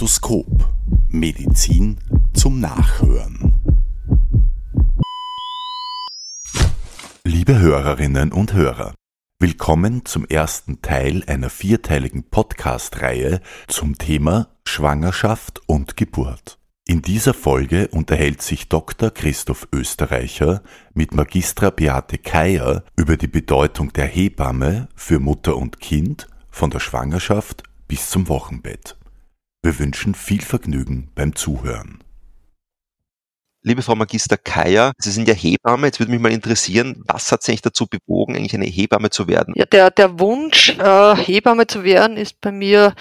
Stethoskop. Medizin zum Nachhören. Liebe Hörerinnen und Hörer, willkommen zum ersten Teil einer vierteiligen Podcast-Reihe zum Thema Schwangerschaft und Geburt. In dieser Folge unterhält sich Dr. Christoph Österreicher mit Magistra Beate Keier über die Bedeutung der Hebamme für Mutter und Kind von der Schwangerschaft bis zum Wochenbett. Wir wünschen viel Vergnügen beim Zuhören. Liebe Frau Magister Keier, Sie sind ja Hebamme. Jetzt würde mich mal interessieren, was hat Sie eigentlich dazu bewogen, eigentlich eine Hebamme zu werden? Ja, der, der Wunsch, äh, Hebamme zu werden, ist bei mir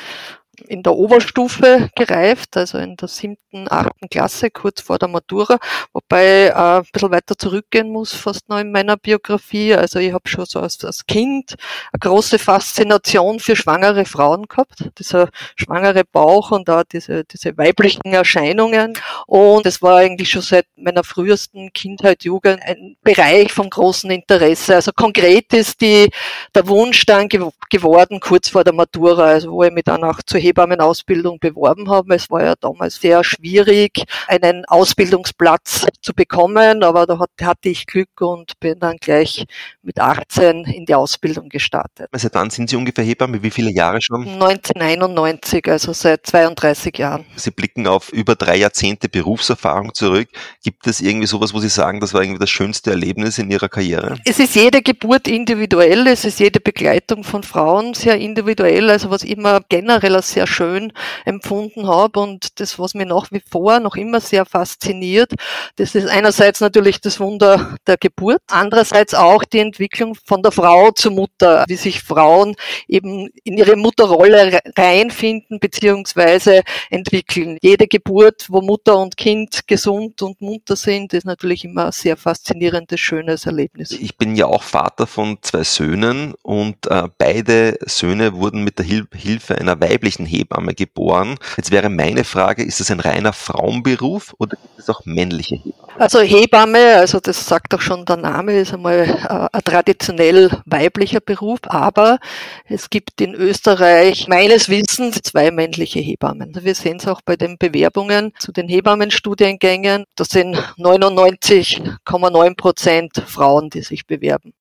in der Oberstufe gereift, also in der siebten, achten Klasse, kurz vor der Matura, wobei äh, ein bisschen weiter zurückgehen muss, fast noch in meiner Biografie. Also ich habe schon so als, als Kind eine große Faszination für schwangere Frauen gehabt, dieser schwangere Bauch und auch diese, diese weiblichen Erscheinungen. Und es war eigentlich schon seit meiner frühesten Kindheit, Jugend ein Bereich von großem Interesse. Also konkret ist die, der Wunsch dann ge geworden, kurz vor der Matura, also wo ich mich dann auch zur Hebammenausbildung beworben haben. Es war ja damals sehr schwierig, einen Ausbildungsplatz zu bekommen, aber da hatte ich Glück und bin dann gleich mit 18 in die Ausbildung gestartet. Seit wann sind Sie ungefähr Hebamme? Wie viele Jahre schon? 1991, also seit 32 Jahren. Sie blicken auf über drei Jahrzehnte Berufserfahrung zurück. Gibt es irgendwie sowas, wo Sie sagen, das war irgendwie das schönste Erlebnis in Ihrer Karriere? Es ist jede Geburt individuell, es ist jede Begleitung von Frauen sehr individuell, also was immer generell sehr sehr schön empfunden habe und das, was mir nach wie vor noch immer sehr fasziniert, das ist einerseits natürlich das Wunder der Geburt, andererseits auch die Entwicklung von der Frau zur Mutter, wie sich Frauen eben in ihre Mutterrolle reinfinden bzw. entwickeln. Jede Geburt, wo Mutter und Kind gesund und munter sind, ist natürlich immer ein sehr faszinierendes, schönes Erlebnis. Ich bin ja auch Vater von zwei Söhnen und äh, beide Söhne wurden mit der Hil Hilfe einer weiblichen Hebamme geboren. Jetzt wäre meine Frage, ist es ein reiner Frauenberuf oder gibt es auch männliche Hebammen? Also Hebamme, also das sagt doch schon der Name, ist einmal äh, ein traditionell weiblicher Beruf, aber es gibt in Österreich meines Wissens zwei männliche Hebammen. Wir sehen es auch bei den Bewerbungen zu den Hebammenstudiengängen. Das sind 99,9 Prozent Frauen, die sich bewerben.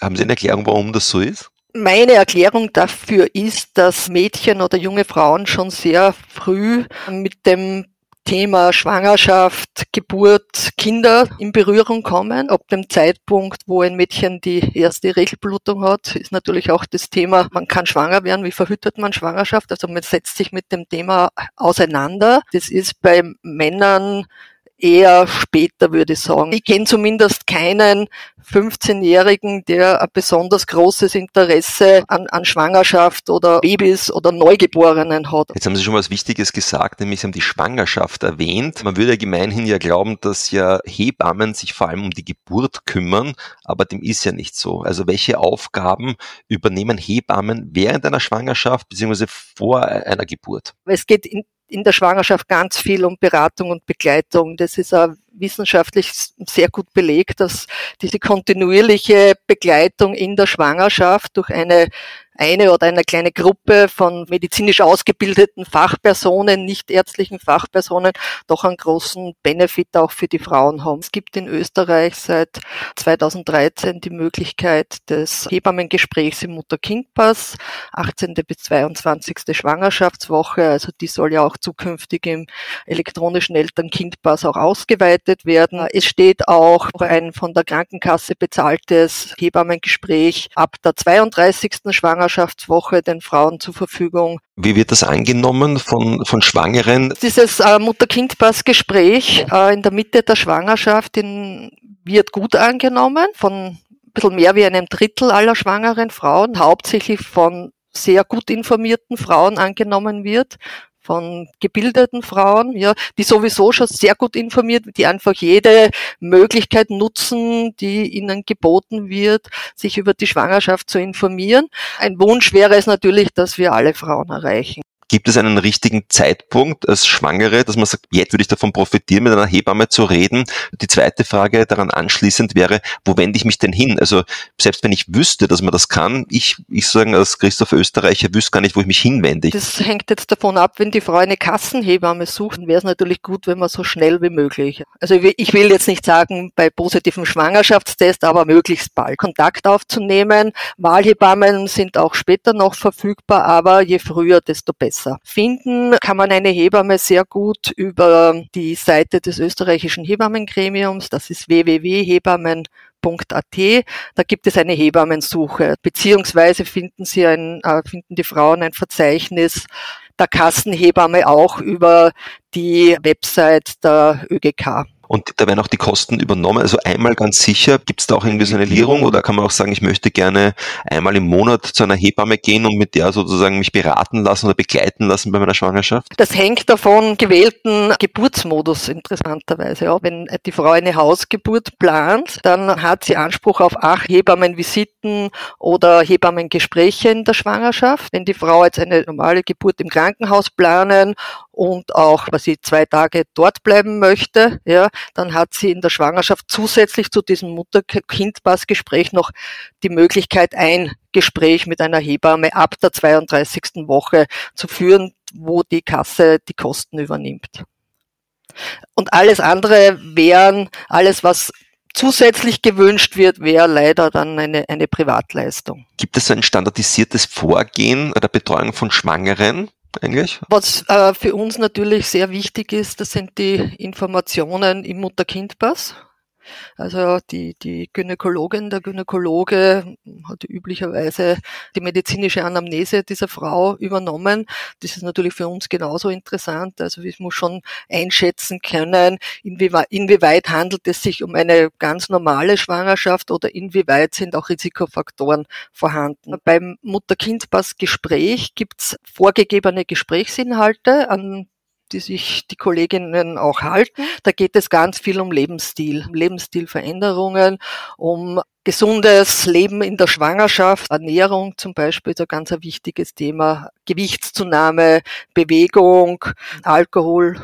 Haben Sie eine Erklärung, warum das so ist? Meine Erklärung dafür ist, dass Mädchen oder junge Frauen schon sehr früh mit dem Thema Schwangerschaft, Geburt, Kinder in Berührung kommen. Ab dem Zeitpunkt, wo ein Mädchen die erste Regelblutung hat, ist natürlich auch das Thema, man kann schwanger werden, wie verhütet man Schwangerschaft? Also man setzt sich mit dem Thema auseinander. Das ist bei Männern eher später, würde ich sagen. Ich kenne zumindest keinen 15-Jährigen, der ein besonders großes Interesse an, an Schwangerschaft oder Babys oder Neugeborenen hat. Jetzt haben Sie schon was Wichtiges gesagt, nämlich Sie haben die Schwangerschaft erwähnt. Man würde ja gemeinhin ja glauben, dass ja Hebammen sich vor allem um die Geburt kümmern, aber dem ist ja nicht so. Also welche Aufgaben übernehmen Hebammen während einer Schwangerschaft bzw. vor einer Geburt? Es geht in in der Schwangerschaft ganz viel um Beratung und Begleitung. Das ist auch wissenschaftlich sehr gut belegt, dass diese kontinuierliche Begleitung in der Schwangerschaft durch eine eine oder eine kleine Gruppe von medizinisch ausgebildeten Fachpersonen, nicht ärztlichen Fachpersonen, doch einen großen Benefit auch für die Frauen haben. Es gibt in Österreich seit 2013 die Möglichkeit des Hebammengesprächs im Mutter-Kind-Pass, 18. bis 22. Schwangerschaftswoche, also die soll ja auch zukünftig im elektronischen Eltern-Kind-Pass auch ausgeweitet werden. Es steht auch ein von der Krankenkasse bezahltes Hebammengespräch ab der 32. Schwangerschaft Schwangerschaftswoche den Frauen zur Verfügung. Wie wird das angenommen von, von Schwangeren? Dieses äh, Mutter-Kind-Pass-Gespräch äh, in der Mitte der Schwangerschaft in, wird gut angenommen von ein bisschen mehr wie einem Drittel aller schwangeren Frauen, hauptsächlich von sehr gut informierten Frauen angenommen wird von gebildeten Frauen, ja, die sowieso schon sehr gut informiert, die einfach jede Möglichkeit nutzen, die ihnen geboten wird, sich über die Schwangerschaft zu informieren. Ein Wunsch wäre es natürlich, dass wir alle Frauen erreichen Gibt es einen richtigen Zeitpunkt als Schwangere, dass man sagt, jetzt würde ich davon profitieren, mit einer Hebamme zu reden? Die zweite Frage daran anschließend wäre, wo wende ich mich denn hin? Also selbst wenn ich wüsste, dass man das kann, ich, ich sagen als Christoph Österreicher wüsste gar nicht, wo ich mich hinwende. Das hängt jetzt davon ab, wenn die Frau eine Kassenhebamme sucht, wäre es natürlich gut, wenn man so schnell wie möglich. Also ich will jetzt nicht sagen, bei positivem Schwangerschaftstest, aber möglichst bald Kontakt aufzunehmen. Wahlhebammen sind auch später noch verfügbar, aber je früher, desto besser. Finden kann man eine Hebamme sehr gut über die Seite des österreichischen Hebammengremiums. Das ist www.hebammen.at. Da gibt es eine Hebammensuche, beziehungsweise finden Sie ein, äh, finden die Frauen ein Verzeichnis der Kassenhebamme auch über die Website der ÖGK. Und da werden auch die Kosten übernommen. Also einmal ganz sicher, gibt es da auch irgendwie so eine Lierung oder kann man auch sagen, ich möchte gerne einmal im Monat zu einer Hebamme gehen und mit der sozusagen mich beraten lassen oder begleiten lassen bei meiner Schwangerschaft? Das hängt davon gewählten Geburtsmodus interessanterweise. Ja. Wenn die Frau eine Hausgeburt plant, dann hat sie Anspruch auf acht Hebammenvisiten oder Hebammengespräche in der Schwangerschaft. Wenn die Frau jetzt eine normale Geburt im Krankenhaus planen und auch, was sie zwei Tage dort bleiben möchte, ja, dann hat sie in der Schwangerschaft zusätzlich zu diesem Mutter-Kind-Pass-Gespräch noch die Möglichkeit, ein Gespräch mit einer Hebamme ab der 32. Woche zu führen, wo die Kasse die Kosten übernimmt. Und alles andere wären, alles was zusätzlich gewünscht wird, wäre leider dann eine, eine Privatleistung. Gibt es ein standardisiertes Vorgehen der Betreuung von Schwangeren? Eigentlich? Was äh, für uns natürlich sehr wichtig ist, das sind die Informationen im Mutter-Kind-Pass. Also die, die Gynäkologin, der Gynäkologe hat üblicherweise die medizinische Anamnese dieser Frau übernommen. Das ist natürlich für uns genauso interessant. Also ich muss schon einschätzen können, inwieweit, inwieweit handelt es sich um eine ganz normale Schwangerschaft oder inwieweit sind auch Risikofaktoren vorhanden. Beim Mutter-Kind-Pass-Gespräch gibt es vorgegebene Gesprächsinhalte, an die sich die Kolleginnen auch halten. Da geht es ganz viel um Lebensstil, Lebensstilveränderungen, um gesundes Leben in der Schwangerschaft, Ernährung zum Beispiel ist ein ganz wichtiges Thema, Gewichtszunahme, Bewegung, Alkohol,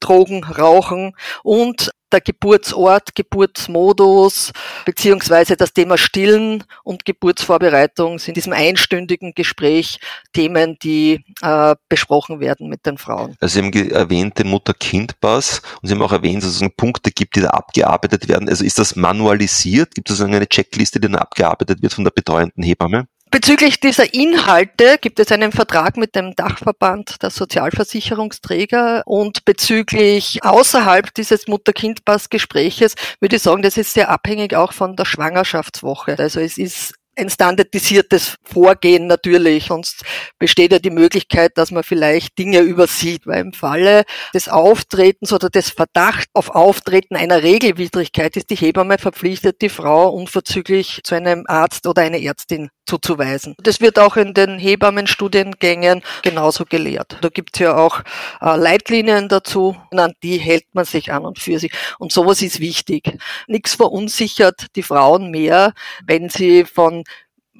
Drogen, Rauchen und der Geburtsort, Geburtsmodus beziehungsweise das Thema Stillen und Geburtsvorbereitung sind in diesem einstündigen Gespräch Themen, die äh, besprochen werden mit den Frauen. Also Sie haben erwähnt den Mutter-Kind-Pass und Sie haben auch erwähnt, dass es Punkte gibt, die da abgearbeitet werden. Also ist das manualisiert? Gibt es eine Checkliste, die dann abgearbeitet wird von der betreuenden Hebamme? Bezüglich dieser Inhalte gibt es einen Vertrag mit dem Dachverband der Sozialversicherungsträger und bezüglich außerhalb dieses Mutter-Kind-Pass-Gespräches würde ich sagen, das ist sehr abhängig auch von der Schwangerschaftswoche. Also es ist ein standardisiertes Vorgehen natürlich. Sonst besteht ja die Möglichkeit, dass man vielleicht Dinge übersieht, weil im Falle des Auftretens oder des Verdachts auf Auftreten einer Regelwidrigkeit ist die Hebamme verpflichtet, die Frau unverzüglich zu einem Arzt oder einer Ärztin zuzuweisen. Das wird auch in den Hebammenstudiengängen genauso gelehrt. Da gibt es ja auch äh, Leitlinien dazu, an die hält man sich an und für sich. Und sowas ist wichtig. Nichts verunsichert die Frauen mehr, wenn sie von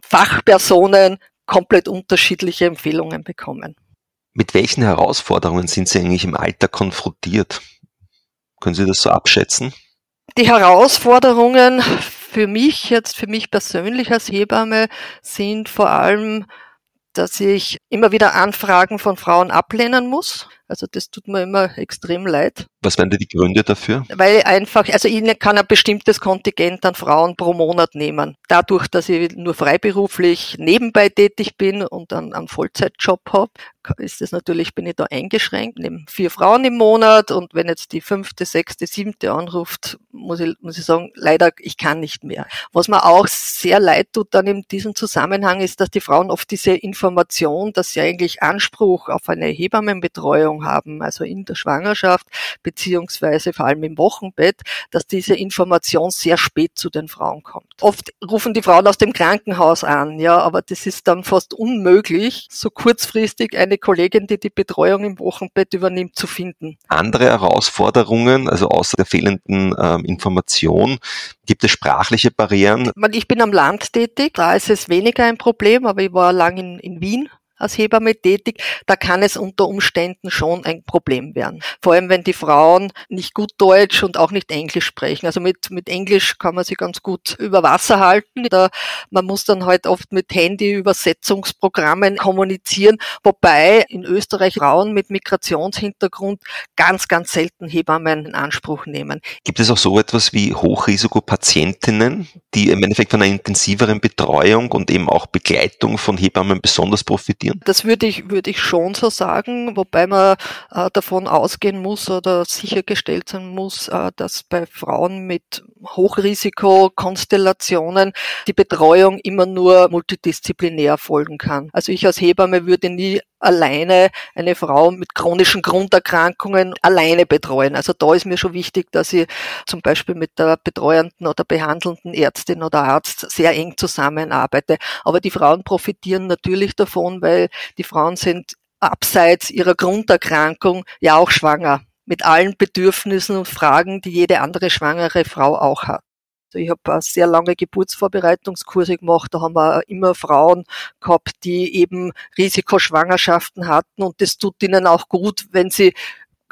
Fachpersonen komplett unterschiedliche Empfehlungen bekommen. Mit welchen Herausforderungen sind Sie eigentlich im Alter konfrontiert? Können Sie das so abschätzen? Die Herausforderungen für mich jetzt, für mich persönlich als Hebamme sind vor allem, dass ich immer wieder Anfragen von Frauen ablehnen muss. Also das tut mir immer extrem leid. Was wären die Gründe dafür? Weil einfach, also ich kann ein bestimmtes Kontingent an Frauen pro Monat nehmen. Dadurch, dass ich nur freiberuflich nebenbei tätig bin und einen, einen Vollzeitjob habe, ist das natürlich, bin ich da eingeschränkt, nehme vier Frauen im Monat und wenn jetzt die fünfte, sechste, siebte anruft, muss ich, muss ich sagen, leider, ich kann nicht mehr. Was mir auch sehr leid tut dann in diesem Zusammenhang ist, dass die Frauen oft diese Information, dass sie eigentlich Anspruch auf eine Hebammenbetreuung haben, also in der Schwangerschaft, beziehungsweise vor allem im Wochenbett, dass diese Information sehr spät zu den Frauen kommt. Oft rufen die Frauen aus dem Krankenhaus an, ja, aber das ist dann fast unmöglich, so kurzfristig eine Kollegin, die die Betreuung im Wochenbett übernimmt, zu finden. Andere Herausforderungen, also außer der fehlenden ähm, Information, gibt es sprachliche Barrieren? Ich bin am Land tätig, da ist es weniger ein Problem, aber ich war lang in, in Wien als Hebamme tätig, da kann es unter Umständen schon ein Problem werden. Vor allem, wenn die Frauen nicht gut Deutsch und auch nicht Englisch sprechen. Also mit, mit Englisch kann man sie ganz gut über Wasser halten. Da, man muss dann halt oft mit Handy-Übersetzungsprogrammen kommunizieren, wobei in Österreich Frauen mit Migrationshintergrund ganz, ganz selten Hebammen in Anspruch nehmen. Gibt es auch so etwas wie Hochrisikopatientinnen, die im Endeffekt von einer intensiveren Betreuung und eben auch Begleitung von Hebammen besonders profitieren? Das würde ich, würde ich schon so sagen, wobei man äh, davon ausgehen muss oder sichergestellt sein muss, äh, dass bei Frauen mit Hochrisikokonstellationen die Betreuung immer nur multidisziplinär folgen kann. Also ich als Hebamme würde nie alleine eine Frau mit chronischen Grunderkrankungen alleine betreuen. Also da ist mir schon wichtig, dass ich zum Beispiel mit der betreuenden oder behandelnden Ärztin oder Arzt sehr eng zusammenarbeite. Aber die Frauen profitieren natürlich davon, weil die Frauen sind abseits ihrer Grunderkrankung ja auch schwanger mit allen Bedürfnissen und Fragen, die jede andere schwangere Frau auch hat. Ich habe sehr lange Geburtsvorbereitungskurse gemacht. Da haben wir immer Frauen gehabt, die eben Risikoschwangerschaften hatten. Und das tut ihnen auch gut, wenn sie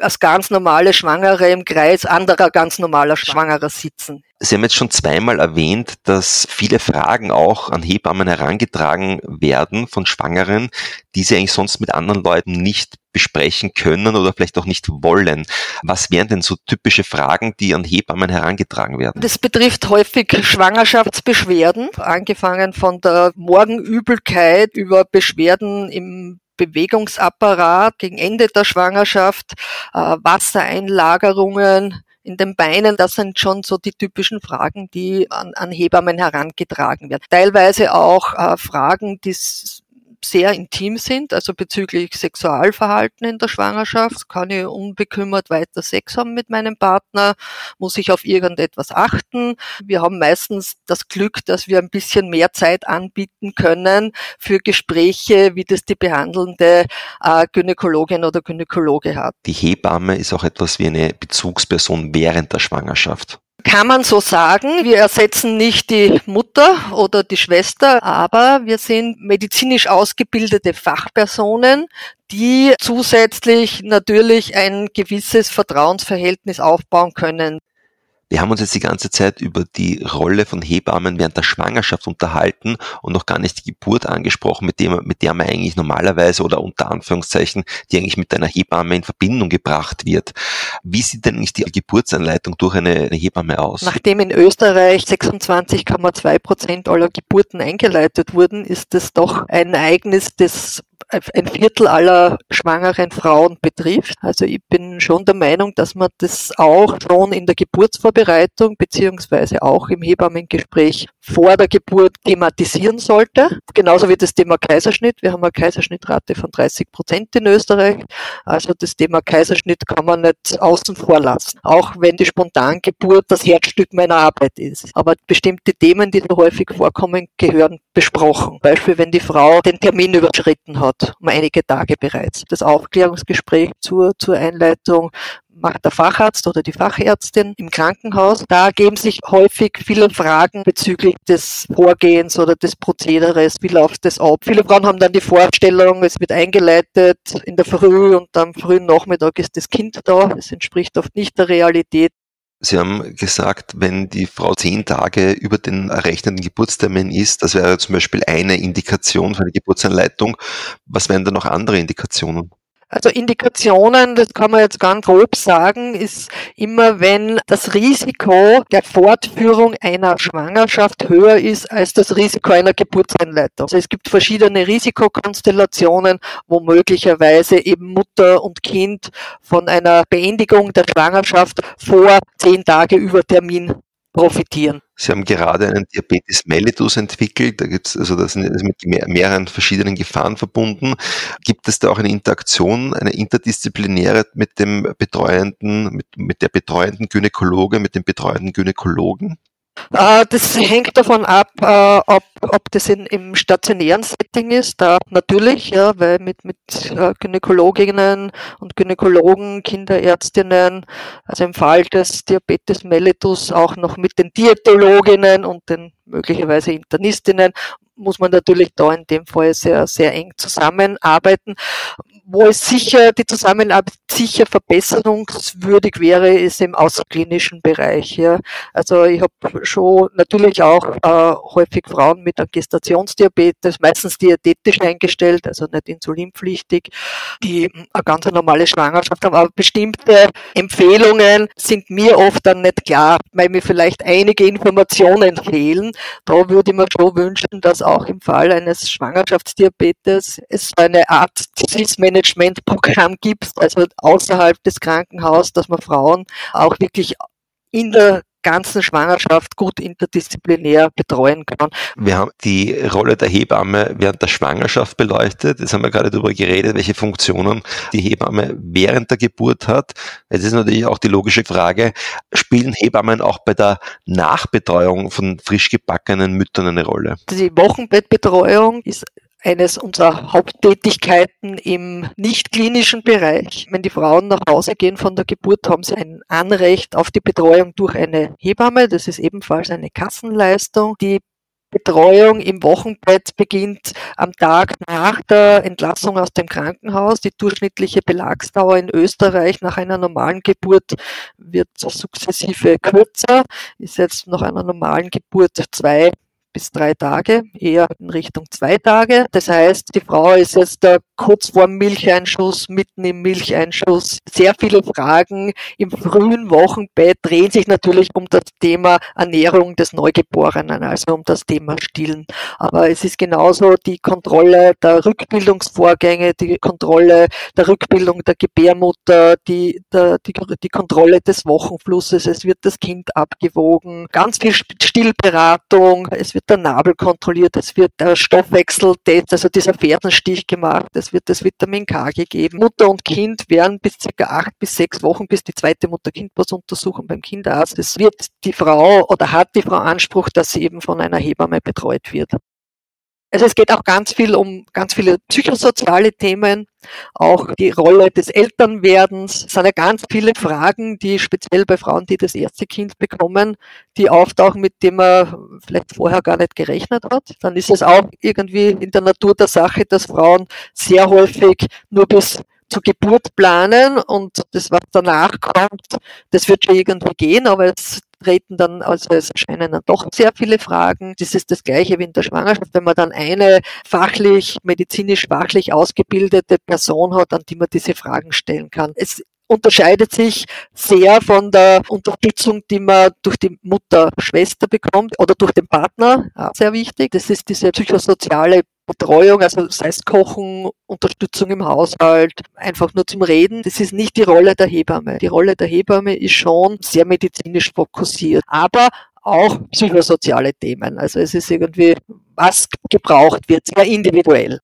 als ganz normale Schwangere im Kreis anderer ganz normaler Schwangerer sitzen. Sie haben jetzt schon zweimal erwähnt, dass viele Fragen auch an Hebammen herangetragen werden von Schwangeren, die sie eigentlich sonst mit anderen Leuten nicht besprechen können oder vielleicht auch nicht wollen. Was wären denn so typische Fragen, die an Hebammen herangetragen werden? Das betrifft häufig Schwangerschaftsbeschwerden, angefangen von der Morgenübelkeit über Beschwerden im Bewegungsapparat gegen Ende der Schwangerschaft, äh, Wassereinlagerungen, in den Beinen, das sind schon so die typischen Fragen, die an, an Hebammen herangetragen werden. Teilweise auch äh, Fragen, die sehr intim sind, also bezüglich Sexualverhalten in der Schwangerschaft. Kann ich unbekümmert weiter Sex haben mit meinem Partner? Muss ich auf irgendetwas achten? Wir haben meistens das Glück, dass wir ein bisschen mehr Zeit anbieten können für Gespräche, wie das die behandelnde äh, Gynäkologin oder Gynäkologe hat. Die Hebamme ist auch etwas wie eine Bezugsperson während der Schwangerschaft. Kann man so sagen. Wir ersetzen nicht die Mutter oder die Schwester, aber wir sind medizinisch ausgebildete Fachpersonen, die zusätzlich natürlich ein gewisses Vertrauensverhältnis aufbauen können. Wir haben uns jetzt die ganze Zeit über die Rolle von Hebammen während der Schwangerschaft unterhalten und noch gar nicht die Geburt angesprochen, mit, dem, mit der man eigentlich normalerweise oder unter Anführungszeichen, die eigentlich mit einer Hebamme in Verbindung gebracht wird. Wie sieht denn nicht die Geburtsanleitung durch eine, eine Hebamme aus? Nachdem in Österreich 26,2 Prozent aller Geburten eingeleitet wurden, ist es doch ein Ereignis, das ein Viertel aller schwangeren Frauen betrifft. Also ich bin schon der Meinung, dass man das auch schon in der Geburtsvorbereitung beziehungsweise auch im Hebammengespräch vor der Geburt thematisieren sollte. Genauso wie das Thema Kaiserschnitt. Wir haben eine Kaiserschnittrate von 30 Prozent in Österreich. Also das Thema Kaiserschnitt kann man nicht außen vor lassen. Auch wenn die Spontangeburt das Herzstück meiner Arbeit ist. Aber bestimmte Themen, die so häufig vorkommen, gehören besprochen. Beispiel, wenn die Frau den Termin überschritten hat, um einige Tage bereits. Das Aufklärungsgespräch zur, zur Einleitung macht der Facharzt oder die Fachärztin im Krankenhaus. Da ergeben sich häufig viele Fragen bezüglich des Vorgehens oder des Prozederes. Wie läuft das ab? Viele Frauen haben dann die Vorstellung, es wird eingeleitet in der Früh und am frühen Nachmittag ist das Kind da. Das entspricht oft nicht der Realität. Sie haben gesagt, wenn die Frau zehn Tage über den errechneten Geburtstermin ist, das wäre zum Beispiel eine Indikation für eine Geburtsanleitung. Was wären da noch andere Indikationen? Also Indikationen, das kann man jetzt ganz grob sagen, ist immer, wenn das Risiko der Fortführung einer Schwangerschaft höher ist als das Risiko einer Geburtseinleitung. Also es gibt verschiedene Risikokonstellationen, wo möglicherweise eben Mutter und Kind von einer Beendigung der Schwangerschaft vor zehn Tage über Termin profitieren. Sie haben gerade einen Diabetes mellitus entwickelt, da gibt's also das ist mit mehreren verschiedenen Gefahren verbunden. Gibt es da auch eine Interaktion, eine interdisziplinäre mit dem betreuenden, mit, mit der betreuenden Gynäkologe, mit dem betreuenden Gynäkologen? Äh, das hängt davon ab, äh, ob, ob das in, im stationären Setting ist. Da natürlich, ja, weil mit, mit äh, Gynäkologinnen und Gynäkologen, Kinderärztinnen, also im Fall des Diabetes mellitus auch noch mit den Diätologinnen und den möglicherweise Internistinnen muss man natürlich da in dem Fall sehr, sehr eng zusammenarbeiten. Wo es sicher, die Zusammenarbeit sicher verbesserungswürdig wäre, ist im außerklinischen Bereich. Ja. Also ich habe schon natürlich auch äh, häufig Frauen mit Gestationsdiabetes, meistens diätetisch eingestellt, also nicht insulinpflichtig, die eine ganz normale Schwangerschaft haben. Aber bestimmte Empfehlungen sind mir oft dann nicht klar, weil mir vielleicht einige Informationen fehlen. Da würde ich mir schon wünschen, dass auch im Fall eines Schwangerschaftsdiabetes es eine Art Disease Management-Programm gibt, also außerhalb des Krankenhauses, dass man Frauen auch wirklich in der ganzen Schwangerschaft gut interdisziplinär betreuen kann. Wir haben die Rolle der Hebamme während der Schwangerschaft beleuchtet. Jetzt haben wir gerade darüber geredet, welche Funktionen die Hebamme während der Geburt hat. Es ist natürlich auch die logische Frage, spielen Hebammen auch bei der Nachbetreuung von frisch gebackenen Müttern eine Rolle? Die Wochenbettbetreuung ist eines unserer Haupttätigkeiten im nicht-klinischen Bereich. Wenn die Frauen nach Hause gehen von der Geburt, haben sie ein Anrecht auf die Betreuung durch eine Hebamme. Das ist ebenfalls eine Kassenleistung. Die Betreuung im Wochenbett beginnt am Tag nach der Entlassung aus dem Krankenhaus. Die durchschnittliche Belagsdauer in Österreich nach einer normalen Geburt wird sukzessive kürzer, ist jetzt nach einer normalen Geburt zwei bis drei Tage, eher in Richtung zwei Tage. Das heißt, die Frau ist jetzt kurz vor Milcheinschuss, mitten im Milcheinschuss. Sehr viele Fragen im frühen Wochenbett drehen sich natürlich um das Thema Ernährung des Neugeborenen, also um das Thema Stillen. Aber es ist genauso die Kontrolle der Rückbildungsvorgänge, die Kontrolle der Rückbildung der Gebärmutter, die, der, die, die Kontrolle des Wochenflusses. Es wird das Kind abgewogen, ganz viel Stillberatung. Es wird wird der Nabel kontrolliert, es wird der Stoffwechseltest, also dieser Fersenstich gemacht, es wird das Vitamin K gegeben. Mutter und Kind werden bis circa acht bis sechs Wochen, bis die zweite Mutter-Kind-Pass-Untersuchung beim Kinderarzt. Es wird die Frau oder hat die Frau Anspruch, dass sie eben von einer Hebamme betreut wird. Also es geht auch ganz viel um ganz viele psychosoziale Themen, auch die Rolle des Elternwerdens. Es sind ja ganz viele Fragen, die speziell bei Frauen, die das erste Kind bekommen, die auftauchen, mit dem man vielleicht vorher gar nicht gerechnet hat. Dann ist es auch irgendwie in der Natur der Sache, dass Frauen sehr häufig nur bis zur Geburt planen und das, was danach kommt, das wird schon irgendwie gehen, aber es treten dann, also es erscheinen dann doch sehr viele Fragen. Das ist das Gleiche wie in der Schwangerschaft, wenn man dann eine fachlich, medizinisch fachlich ausgebildete Person hat, an die man diese Fragen stellen kann. Es unterscheidet sich sehr von der Unterstützung, die man durch die Mutter, Schwester bekommt oder durch den Partner. sehr wichtig. Das ist diese psychosoziale Betreuung, also sei es Kochen, Unterstützung im Haushalt, einfach nur zum Reden. Das ist nicht die Rolle der Hebamme. Die Rolle der Hebamme ist schon sehr medizinisch fokussiert, aber auch psychosoziale Themen. Also es ist irgendwie, was gebraucht wird, sehr individuell.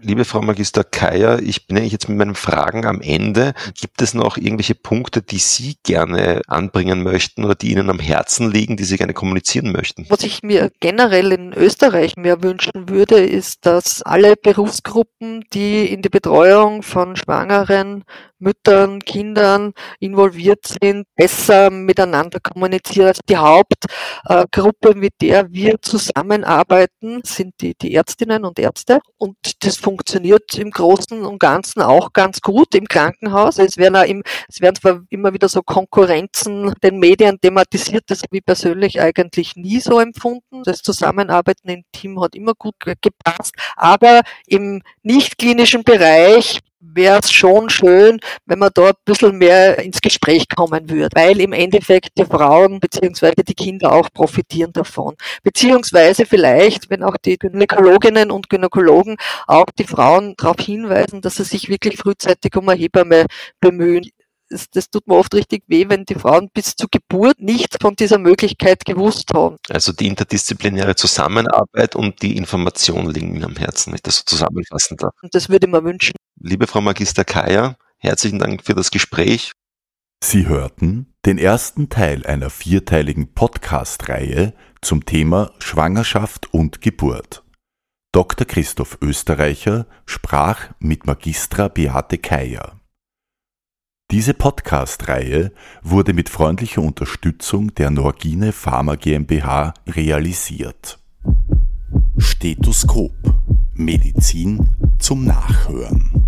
Liebe Frau Magister Keier, ich bin eigentlich jetzt mit meinen Fragen am Ende. Gibt es noch irgendwelche Punkte, die Sie gerne anbringen möchten oder die Ihnen am Herzen liegen, die Sie gerne kommunizieren möchten? Was ich mir generell in Österreich mehr wünschen würde, ist, dass alle Berufsgruppen, die in die Betreuung von Schwangeren Müttern, Kindern involviert sind, besser miteinander kommunizieren. Also die Hauptgruppe, mit der wir zusammenarbeiten, sind die, die Ärztinnen und Ärzte. Und das funktioniert im Großen und Ganzen auch ganz gut im Krankenhaus. Es werden, auch im, es werden zwar immer wieder so Konkurrenzen den Medien thematisiert, das habe ich persönlich eigentlich nie so empfunden. Das Zusammenarbeiten im Team hat immer gut gepasst. Aber im nicht klinischen Bereich wäre es schon schön, wenn man dort ein bisschen mehr ins Gespräch kommen würde, weil im Endeffekt die Frauen beziehungsweise die Kinder auch profitieren davon. Beziehungsweise vielleicht, wenn auch die Gynäkologinnen und Gynäkologen auch die Frauen darauf hinweisen, dass sie sich wirklich frühzeitig um eine Hebamme bemühen das, das tut mir oft richtig weh, wenn die Frauen bis zur Geburt nichts von dieser Möglichkeit gewusst haben. Also die interdisziplinäre Zusammenarbeit und die Information liegen mir am Herzen, wenn ich das so zusammenfassen darf. Und das würde ich mir wünschen. Liebe Frau Magister Kaya, herzlichen Dank für das Gespräch. Sie hörten den ersten Teil einer vierteiligen Podcast-Reihe zum Thema Schwangerschaft und Geburt. Dr. Christoph Österreicher sprach mit Magistra Beate Keier. Diese Podcast-Reihe wurde mit freundlicher Unterstützung der Norgine Pharma GmbH realisiert. Stethoskop Medizin zum Nachhören